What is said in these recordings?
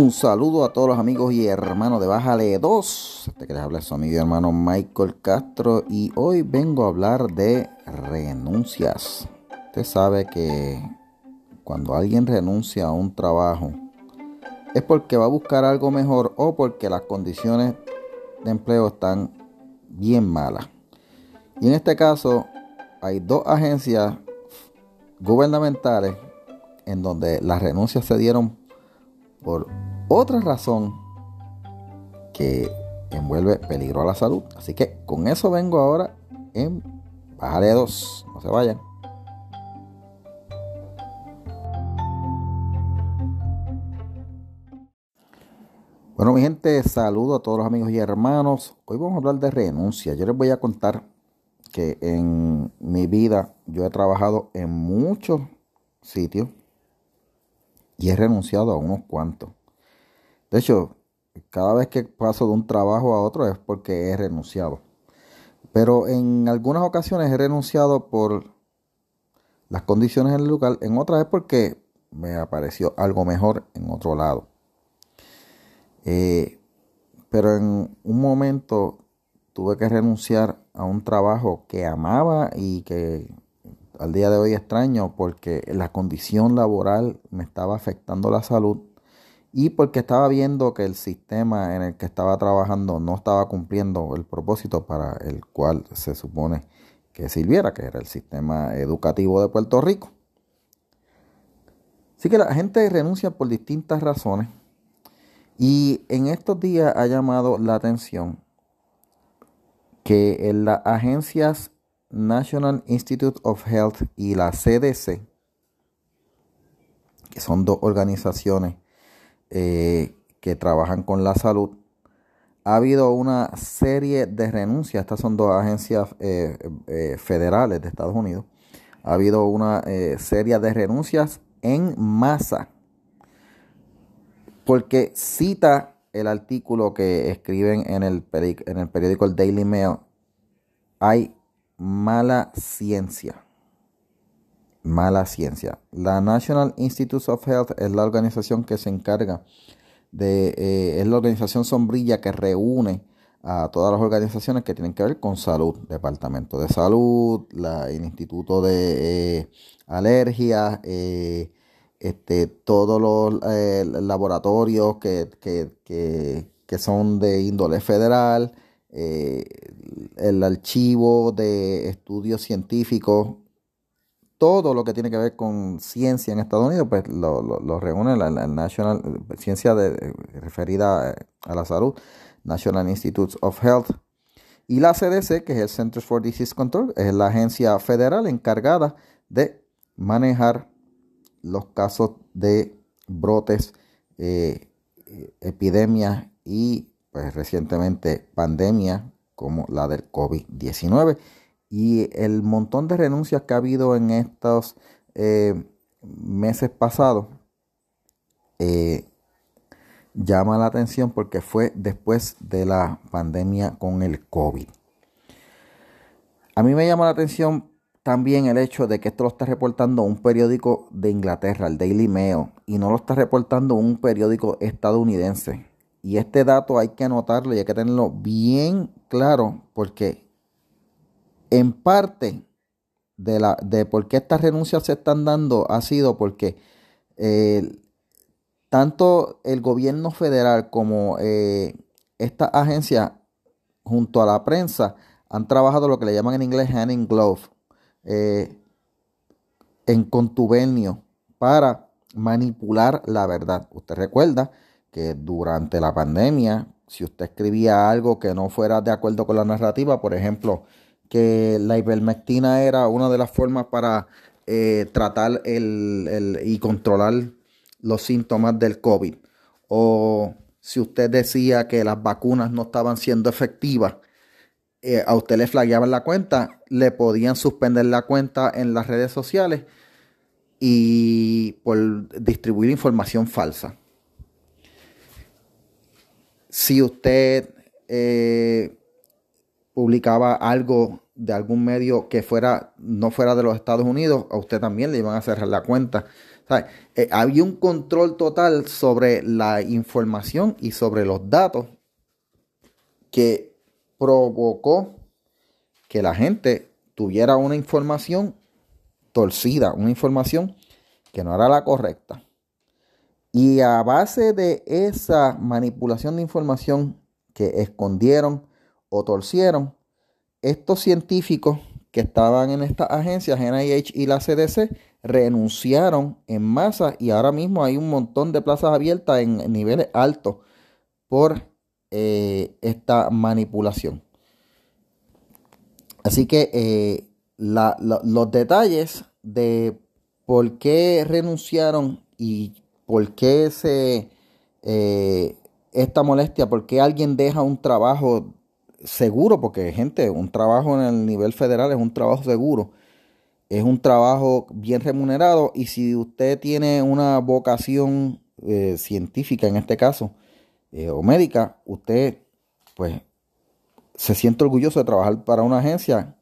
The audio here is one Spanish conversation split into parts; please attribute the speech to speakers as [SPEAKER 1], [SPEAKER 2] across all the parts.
[SPEAKER 1] Un saludo a todos los amigos y hermanos de Bájale 2. Este que les habla su amigo hermano Michael Castro y hoy vengo a hablar de renuncias. Usted sabe que cuando alguien renuncia a un trabajo es porque va a buscar algo mejor o porque las condiciones de empleo están bien malas. Y en este caso hay dos agencias gubernamentales en donde las renuncias se dieron por otra razón que envuelve peligro a la salud. Así que con eso vengo ahora en 2. No se vayan. Bueno, mi gente, saludo a todos los amigos y hermanos. Hoy vamos a hablar de renuncia. Yo les voy a contar que en mi vida yo he trabajado en muchos sitios y he renunciado a unos cuantos. De hecho, cada vez que paso de un trabajo a otro es porque he renunciado. Pero en algunas ocasiones he renunciado por las condiciones en el lugar, en otras es porque me apareció algo mejor en otro lado. Eh, pero en un momento tuve que renunciar a un trabajo que amaba y que al día de hoy extraño porque la condición laboral me estaba afectando la salud y porque estaba viendo que el sistema en el que estaba trabajando no estaba cumpliendo el propósito para el cual se supone que sirviera, que era el sistema educativo de Puerto Rico. Así que la gente renuncia por distintas razones y en estos días ha llamado la atención que las agencias National Institute of Health y la CDC, que son dos organizaciones eh, que trabajan con la salud, ha habido una serie de renuncias. Estas son dos agencias eh, eh, federales de Estados Unidos. Ha habido una serie de renuncias en masa. Porque cita el artículo que escriben en el, en el periódico el Daily Mail. Hay mala ciencia mala ciencia. La National Institutes of Health es la organización que se encarga de, eh, es la organización sombrilla que reúne a todas las organizaciones que tienen que ver con salud, Departamento de Salud, el Instituto de eh, Alergias, eh, este, todos los laboratorios que, que, que, que, son de índole federal, el archivo de estudios científicos todo lo que tiene que ver con ciencia en Estados Unidos, pues lo, reúne la, National Ciencia de, referida a la salud, National Institutes of Health. Y la CDC, que es el Centers for Disease Control, es la agencia federal encargada de manejar los casos de brotes, eh, epidemias y pues recientemente pandemia como la del COVID-19 y el montón de renuncias que ha habido en estos eh, meses pasados eh, llama la atención porque fue después de la pandemia con el COVID. A mí me llama la atención también el hecho de que esto lo está reportando un periódico de Inglaterra, el Daily Mail, y no lo está reportando un periódico estadounidense. Y este dato hay que anotarlo y hay que tenerlo bien claro porque en parte de, la, de por qué estas renuncias se están dando ha sido porque eh, tanto el gobierno federal como eh, esta agencia junto a la prensa han trabajado lo que le llaman en inglés hand in glove, eh, en contubernio para manipular la verdad. Usted recuerda que durante la pandemia, si usted escribía algo que no fuera de acuerdo con la narrativa, por ejemplo, que la ivermectina era una de las formas para eh, tratar el, y controlar los síntomas del COVID. O si usted decía que las vacunas no estaban siendo efectivas, eh, a usted le flagueaban la cuenta, le podían suspender la cuenta en las redes sociales y por distribuir información falsa. Si usted eh, publicaba algo de algún medio que fuera no fuera de los Estados Unidos, a usted también le iban a cerrar la cuenta. Eh, había un control total sobre la información y sobre los datos que provocó que la gente tuviera una información torcida, una información que no era la correcta. Y a base de esa manipulación de información que escondieron o torcieron, estos científicos que estaban en estas agencias, NIH y la CDC, renunciaron en masa y ahora mismo hay un montón de plazas abiertas en niveles altos por eh, esta manipulación. Así que eh, los detalles de por qué renunciaron y por qué se, eh, esta molestia, por qué alguien deja un trabajo seguro, porque gente, un trabajo en el nivel federal es un trabajo seguro, es un trabajo bien remunerado y si usted tiene una vocación eh, científica en este caso, eh, o médica, usted pues se siente orgulloso de trabajar para una agencia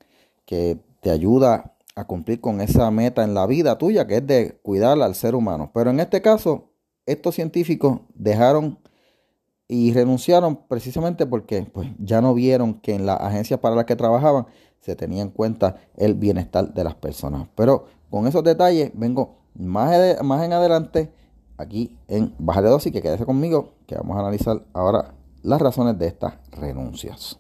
[SPEAKER 1] que te ayuda a cumplir con esa meta en la vida tuya, que es de cuidar al ser humano. Pero en este caso, estos científicos dejaron y renunciaron precisamente porque pues, ya no vieron que en las agencias para las que trabajaban se tenía en cuenta el bienestar de las personas. Pero con esos detalles vengo más, más en adelante aquí en Baja de Dosis, que quédese conmigo, que vamos a analizar ahora las razones de estas renuncias.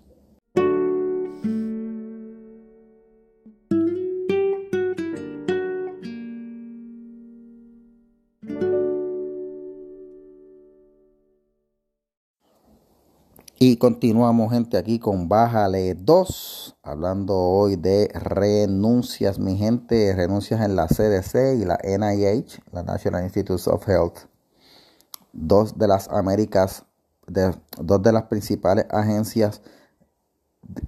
[SPEAKER 1] Continuamos, gente, aquí con Bájale 2, hablando hoy de renuncias, mi gente, renuncias en la CDC y la NIH, la National Institutes of Health, dos de las Américas, de, dos de las principales agencias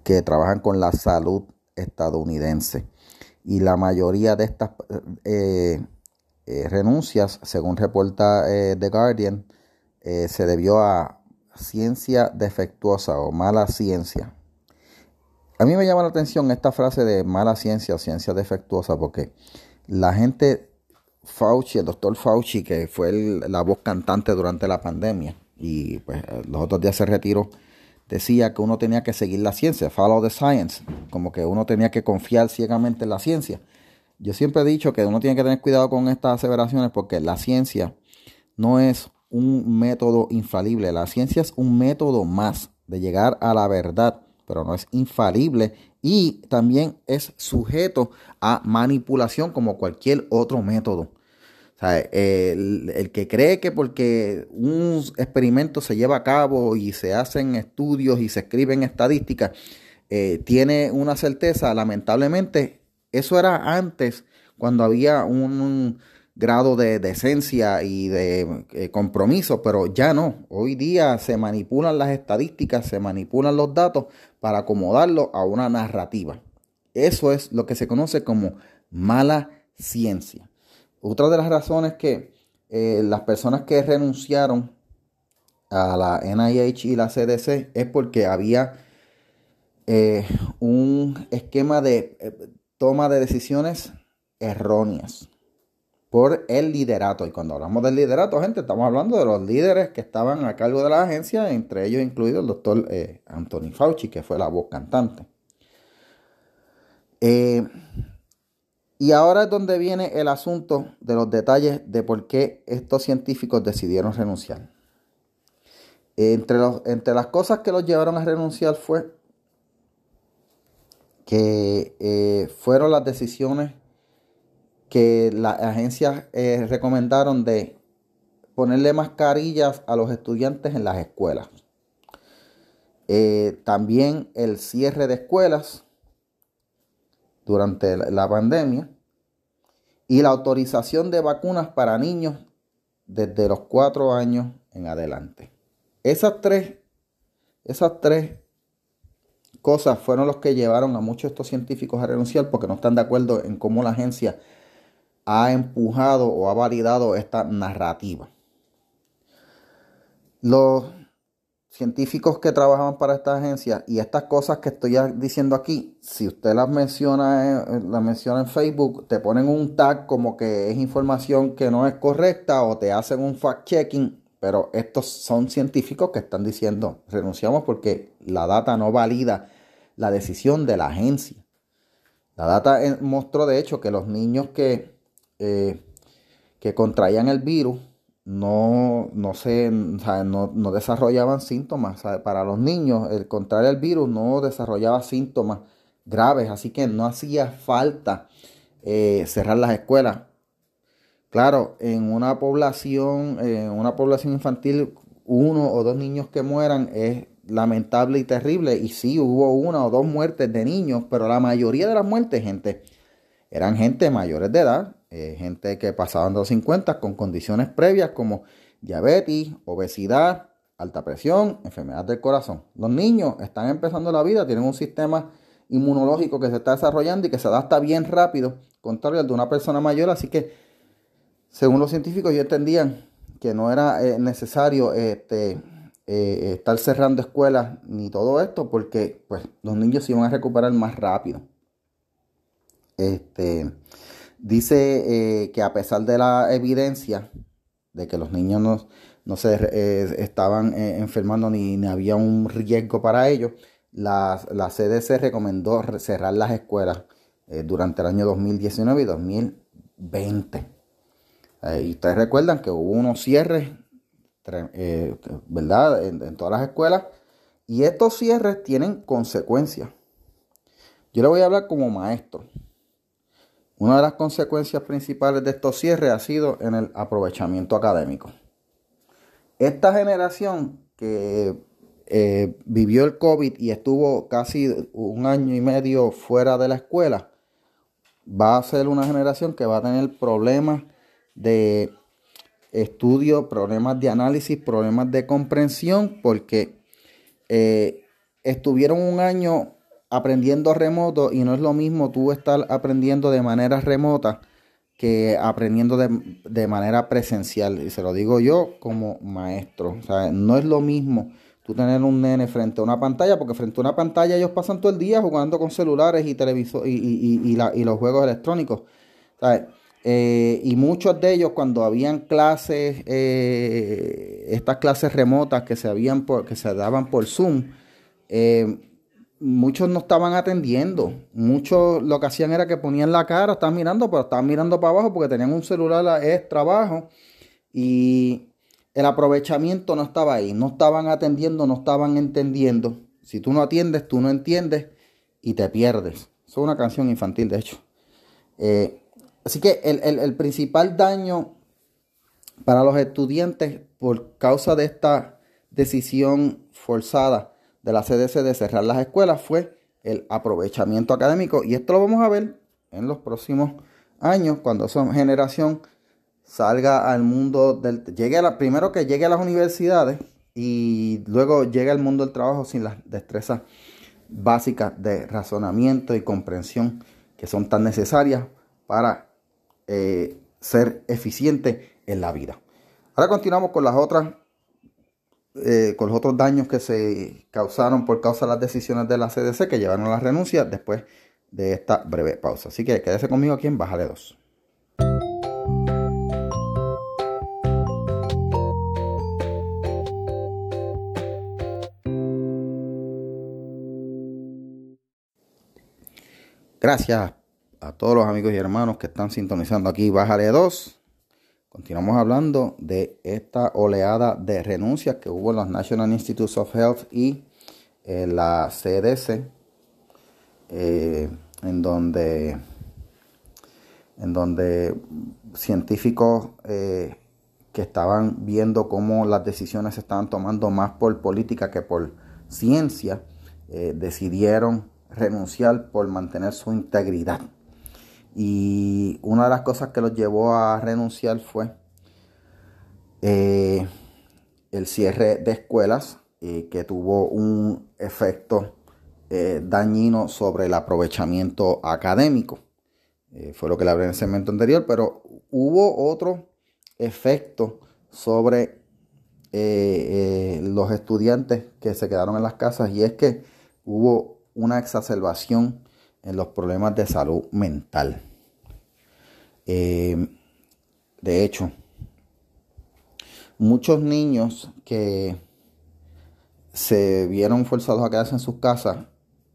[SPEAKER 1] que trabajan con la salud estadounidense. Y la mayoría de estas eh, eh, renuncias, según reporta eh, The Guardian, se debió a ciencia defectuosa o mala ciencia. A mí me llama la atención esta frase de mala ciencia o ciencia defectuosa porque la gente Fauci, el doctor Fauci, que fue la voz cantante durante la pandemia y pues los otros días se retiró, decía que uno tenía que seguir la ciencia, follow the science, como que uno tenía que confiar ciegamente en la ciencia. Yo siempre he dicho que uno tiene que tener cuidado con estas aseveraciones porque la ciencia no es un método infalible. La ciencia es un método más de llegar a la verdad, pero no es infalible y también es sujeto a manipulación como cualquier otro método. el, que cree que porque un experimento se lleva a cabo y se hacen estudios y se escriben estadísticas, eh, tiene una certeza, lamentablemente, eso era antes, cuando había un grado de decencia y de eh, compromiso, pero ya no. Hoy día se manipulan las estadísticas, se manipulan los datos para acomodarlo a una narrativa. Eso es lo que se conoce como mala ciencia. Otra de las razones que eh, las personas que renunciaron a la NIH y la CDC es porque había eh, un esquema de toma de decisiones erróneas por el liderato. Y cuando hablamos del liderato, gente, estamos hablando de los líderes que estaban a cargo de la agencia, entre ellos incluido el doctor eh, Anthony Fauci, que fue la voz cantante. Eh, y ahora es donde viene el asunto de los detalles de por qué estos científicos decidieron renunciar. Entre, los, entre las cosas que los llevaron a renunciar fue que eh, fueron las decisiones que las agencias eh, recomendaron de ponerle mascarillas a los estudiantes en las escuelas. Eh, también el cierre de escuelas durante la pandemia y la autorización de vacunas para niños desde los cuatro años en adelante. Esas tres, esas tres cosas fueron los que llevaron a muchos de estos científicos a renunciar porque no están de acuerdo en cómo la agencia ha empujado o ha validado esta narrativa. Los científicos que trabajaban para esta agencia y estas cosas que estoy diciendo aquí, si usted las menciona, las menciona en Facebook, te ponen un tag como que es información que no es correcta o te hacen un fact-checking, pero estos son científicos que están diciendo renunciamos porque la data no valida la decisión de la agencia. La data eh, mostró de hecho que los niños que, eh, que contraían el virus no, no, se, no, desarrollaban síntomas. Para los niños, el contrario al virus no desarrollaba síntomas graves, así que no hacía falta eh, cerrar las escuelas. Claro, en una población, una población infantil, uno o dos niños que mueran es lamentable y terrible. Y sí, hubo una o dos muertes de niños, pero la mayoría de las muertes, gente, eran gente mayores de edad, eh, gente que pasaban de los 50 con condiciones previas como diabetes, obesidad, alta presión, enfermedad del corazón. Los niños están empezando la vida, tienen un sistema inmunológico que se está desarrollando y que se adapta bien rápido, contrario al de una persona mayor, así que según los científicos ellos entendían que no era eh, necesario este, eh, estar cerrando escuelas ni todo esto porque pues, los niños se iban a recuperar más rápido. Este, Dice eh, que a pesar de la evidencia de que los niños no, se eh, estaban eh, enfermando ni, había un riesgo para ellos, la, la CDC recomendó cerrar las escuelas durante el año 2019 y 2020. y ustedes recuerdan que hubo unos cierres, ¿verdad?, en, en todas las escuelas. Y estos cierres tienen consecuencias. Yo le voy a hablar como maestro. Una de las consecuencias principales de estos cierres ha sido en el aprovechamiento académico. Esta generación que eh, vivió el COVID y estuvo casi un año y medio fuera de la escuela, va a ser una generación que va a tener problemas de estudio, problemas de análisis, problemas de comprensión, porque eh, estuvieron un año aprendiendo remoto y no es lo mismo tú estar aprendiendo de manera remota que aprendiendo de, manera presencial. Y se lo digo yo como maestro. No es lo mismo tú tener un nene frente a una pantalla, porque frente a una pantalla ellos pasan todo el día jugando con celulares y televisor y, y, y, los juegos electrónicos. Eh, y muchos de ellos cuando habían clases, eh, estas clases remotas que se, habían que se daban por Zoom, eh, muchos no estaban atendiendo. Muchos lo que hacían era que ponían la cara, estaban mirando, pero estaban mirando para abajo porque tenían un celular extra abajo y el aprovechamiento no estaba ahí. No estaban atendiendo, no estaban entendiendo. Si tú no atiendes, tú no entiendes y te pierdes. Es una canción infantil, de hecho. Eh, así que el, el principal daño para los estudiantes por causa de esta decisión forzada de la CDC de cerrar las escuelas fue el aprovechamiento académico. Y esto lo vamos a ver en los próximos años, cuando esa generación salga al mundo del... Llegue a la, primero que llegue a las universidades y luego llegue al mundo del trabajo sin las destrezas básicas de razonamiento y comprensión que son tan necesarias para eh, ser eficiente en la vida. Ahora continuamos con las otras eh, con los otros daños que se causaron por causa de las decisiones de la CDC que llevaron a la renuncia después de esta breve pausa. Así que quédese conmigo aquí en Bájale 2. Gracias a todos los amigos y hermanos que están sintonizando aquí Bájale 2. Continuamos hablando de esta oleada de renuncias que hubo en los National Institutes of Health y en la CDC, eh, en donde en donde científicos eh, que estaban viendo cómo las decisiones se estaban tomando más por política que por ciencia, eh, decidieron renunciar por mantener su integridad. Y una de las cosas que los llevó a renunciar fue eh, el cierre de escuelas, eh, que tuvo un efecto eh, dañino sobre el aprovechamiento académico. fue lo que le hablé en el segmento anterior, pero hubo otro efecto sobre los estudiantes que se quedaron en las casas y es que hubo una exacerbación en los problemas de salud mental. de hecho, muchos niños que se vieron forzados a quedarse en sus casas,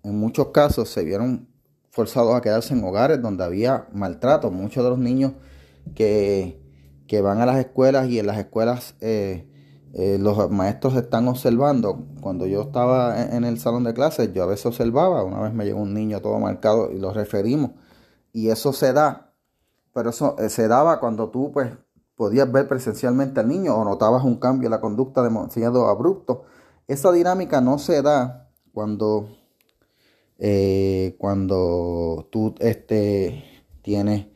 [SPEAKER 1] en muchos casos se vieron forzados a quedarse en hogares donde había maltrato. Muchos de los niños que, van a las escuelas y en las escuelas eh, eh, los maestros están observando. Cuando yo estaba en, el salón de clases, yo a veces observaba, una vez me llegó un niño todo marcado y lo referimos. Y eso se da, pero eso eh, se daba cuando tú pues podías ver presencialmente al niño o notabas un cambio en la conducta demasiado abrupto. Esa dinámica no se da cuando eh, cuando tú este, tienes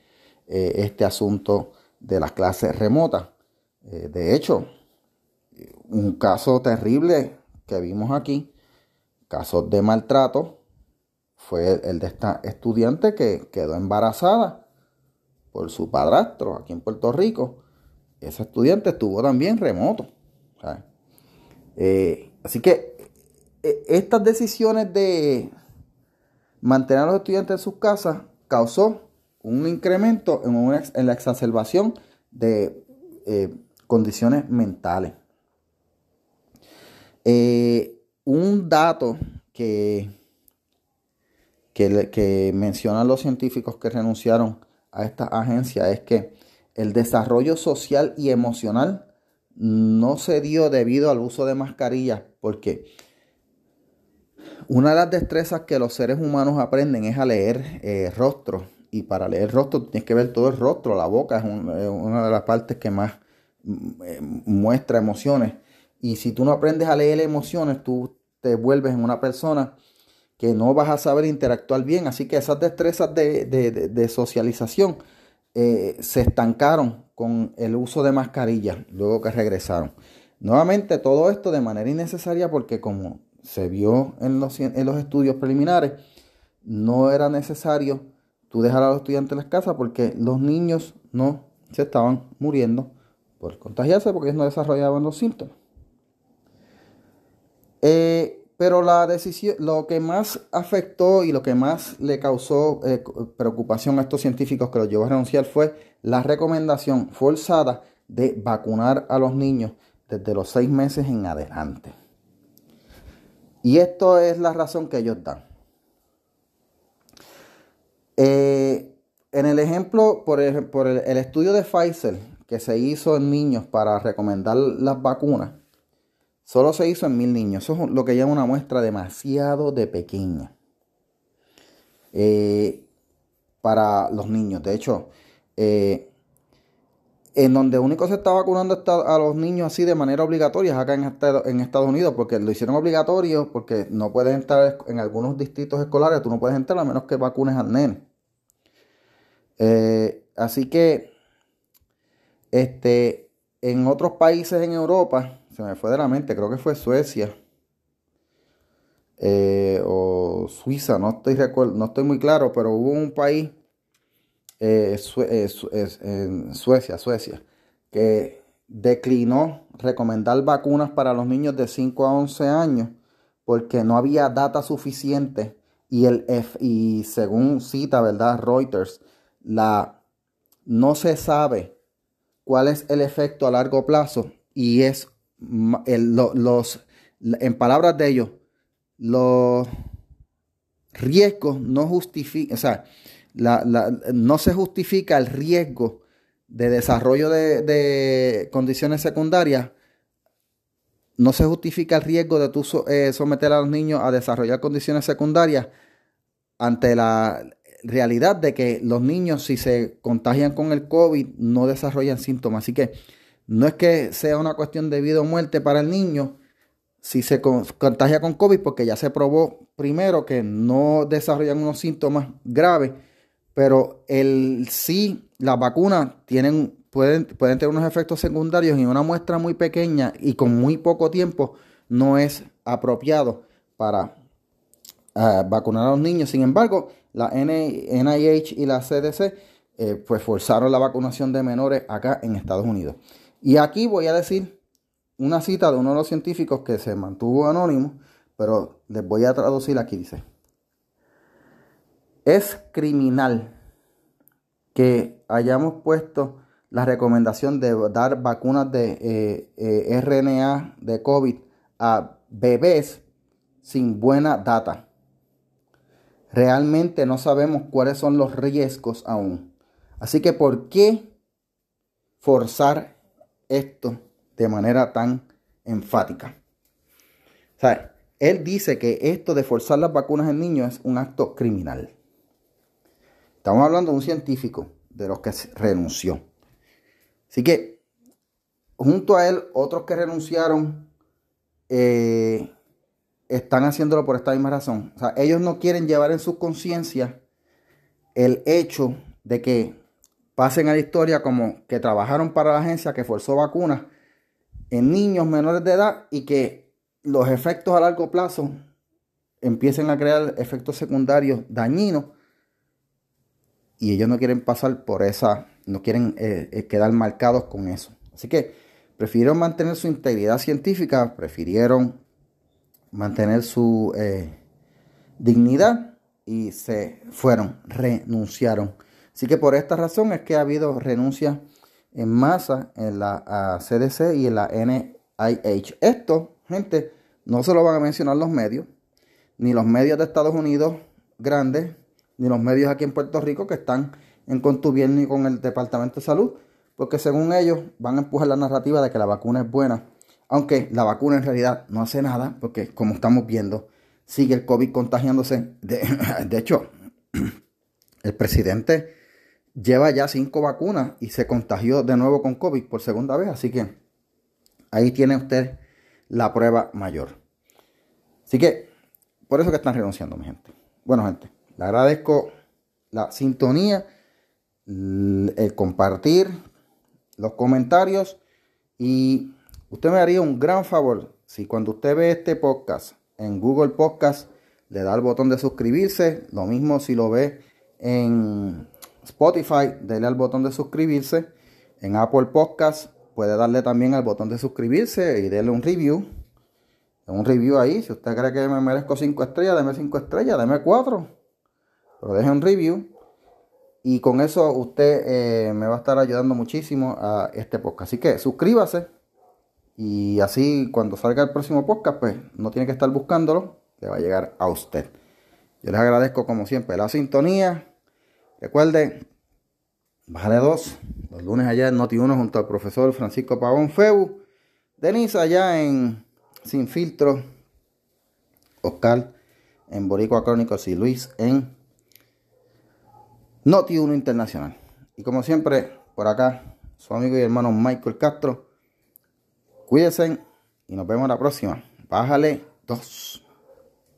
[SPEAKER 1] este asunto de las clases remotas. De hecho, un caso terrible que vimos aquí, casos de maltrato, fue el de esta estudiante que quedó embarazada por su padrastro aquí en Puerto Rico. Ese estudiante estuvo también remoto. así que estas decisiones de, mantener a los estudiantes en sus casas causó un incremento en, la exacerbación de eh, condiciones mentales. Eh, un dato que, que, mencionan los científicos que renunciaron a esta agencia es que el desarrollo social y emocional no se dio debido al uso de mascarillas porque una de las destrezas que los seres humanos aprenden es a leer eh, rostro. Y para leer rostro tienes que ver todo el rostro. La boca es, una de las partes que más mm, eh, muestra emociones. Y si tú no aprendes a leer emociones, tú te vuelves en una persona que no vas a saber interactuar bien. Así que esas destrezas de, socialización eh, se estancaron con el uso de mascarillas luego que regresaron. Nuevamente todo esto de manera innecesaria porque como se vio en los, en los estudios preliminares, no era necesario tú dejar a los estudiantes en las casas porque los niños no se estaban muriendo por contagiarse porque ellos no desarrollaban los síntomas. Eh, pero la decisión, lo que más afectó y lo que más le causó eh, preocupación a estos científicos que los llevó a renunciar fue la recomendación forzada de vacunar a los niños desde los seis meses en adelante. Y esto es la razón que ellos dan. Eh, en el ejemplo, por, el, por el, estudio de Pfizer que se hizo en niños para recomendar las vacunas, solo se hizo en mil niños. Eso es lo que llama una muestra demasiado de pequeña eh, para los niños. De hecho, eh, en donde único se está vacunando a los niños así de manera obligatoria es acá en, Estados Unidos, porque lo hicieron obligatorio, porque no puedes entrar en algunos distritos escolares, tú no puedes entrar a menos que vacunes al nene. Eh, así que, este, en otros países en Europa, se me fue de la mente, creo que fue Suecia eh, o Suiza, no estoy, no estoy muy claro, pero hubo un país eh, en Suecia, Suecia, que declinó recomendar vacunas para los niños de 5 a 11 años porque no había data suficiente y, el y según cita, ¿verdad? Reuters, la, no se sabe cuál es el efecto a largo plazo y es en palabras de ellos, los riesgos no justifican, o sea, no se justifica el riesgo de desarrollo de, condiciones secundarias, no se justifica el riesgo de tú eh, someter a los niños a desarrollar condiciones secundarias ante la realidad de que los niños si se contagian con el COVID no desarrollan síntomas. Así que no es que sea una cuestión de vida o muerte para el niño si se contagia con COVID porque ya se probó primero que no desarrollan unos síntomas graves pero el sí, las vacunas tienen, pueden, pueden tener unos efectos secundarios y una muestra muy pequeña y con muy poco tiempo no es apropiado para ah, vacunar a los niños. Sin embargo, la NIH y la CDC eh, pues forzaron la vacunación de menores acá en Estados Unidos. Y aquí voy a decir una cita de uno de los científicos que se mantuvo anónimo, pero les voy a traducir aquí, dice. Es criminal que hayamos puesto la recomendación de dar vacunas de eh, eh, RNA de COVID a bebés sin buena data. Realmente no sabemos cuáles son los riesgos aún. Así que, ¿por qué forzar esto de manera tan enfática? O él dice que esto de forzar las vacunas en niños es un acto criminal. Estamos hablando de un científico de los que renunció. Así que, junto a él, otros que renunciaron eh, están haciéndolo por esta misma razón. O sea, ellos no quieren llevar en su conciencia el hecho de que pasen a la historia como que trabajaron para la agencia que forzó vacunas en niños menores de edad y que los efectos a largo plazo empiecen a crear efectos secundarios dañinos y ellos no quieren pasar por esa, no quieren eh, eh, quedar marcados con eso. Así que prefirieron mantener su integridad científica, prefirieron mantener su eh, dignidad y se fueron, renunciaron. Así que por esta razón es que ha habido renuncia en masa en la CDC y en la NIH. Esto, gente, no se lo van a mencionar los medios, ni los medios de Estados Unidos grandes, ni los medios aquí en Puerto Rico que están en contubernio con el Departamento de Salud, porque según ellos van a empujar la narrativa de que la vacuna es buena, aunque la vacuna en realidad no hace nada, porque como estamos viendo, sigue el COVID contagiándose. De, de hecho, el presidente lleva ya cinco vacunas y se contagió de nuevo con COVID por segunda vez, así que ahí tiene usted la prueba mayor. Así que, por eso que están renunciando, mi gente. Bueno, gente. Le agradezco la sintonía, el compartir, los comentarios y usted me haría un gran favor si cuando usted ve este podcast en Google Podcast le da el botón de suscribirse, lo mismo si lo ve en Spotify, dele al botón de suscribirse, en Apple Podcast puede darle también al botón de suscribirse y darle un review. Un review ahí, si usted cree que me merezco 5 estrellas, deme 5 estrellas, deme 4 pero deje un review. Y con eso usted eh, me va a estar ayudando muchísimo a este podcast. Así que suscríbase. Y así cuando salga el próximo podcast, pues no tiene que estar buscándolo. Le va a llegar a usted. Yo les agradezco como siempre la sintonía. Recuerde, bájale dos. Los lunes allá en Noti1 junto al profesor Francisco Pavón Febu. Denise allá en Sin Filtro. Oscar en Boricua Crónicos y Luis en Noti 1 Internacional. Y como siempre, por acá, su amigo y hermano Michael Castro. Cuídense y nos vemos la próxima. Bájale dos.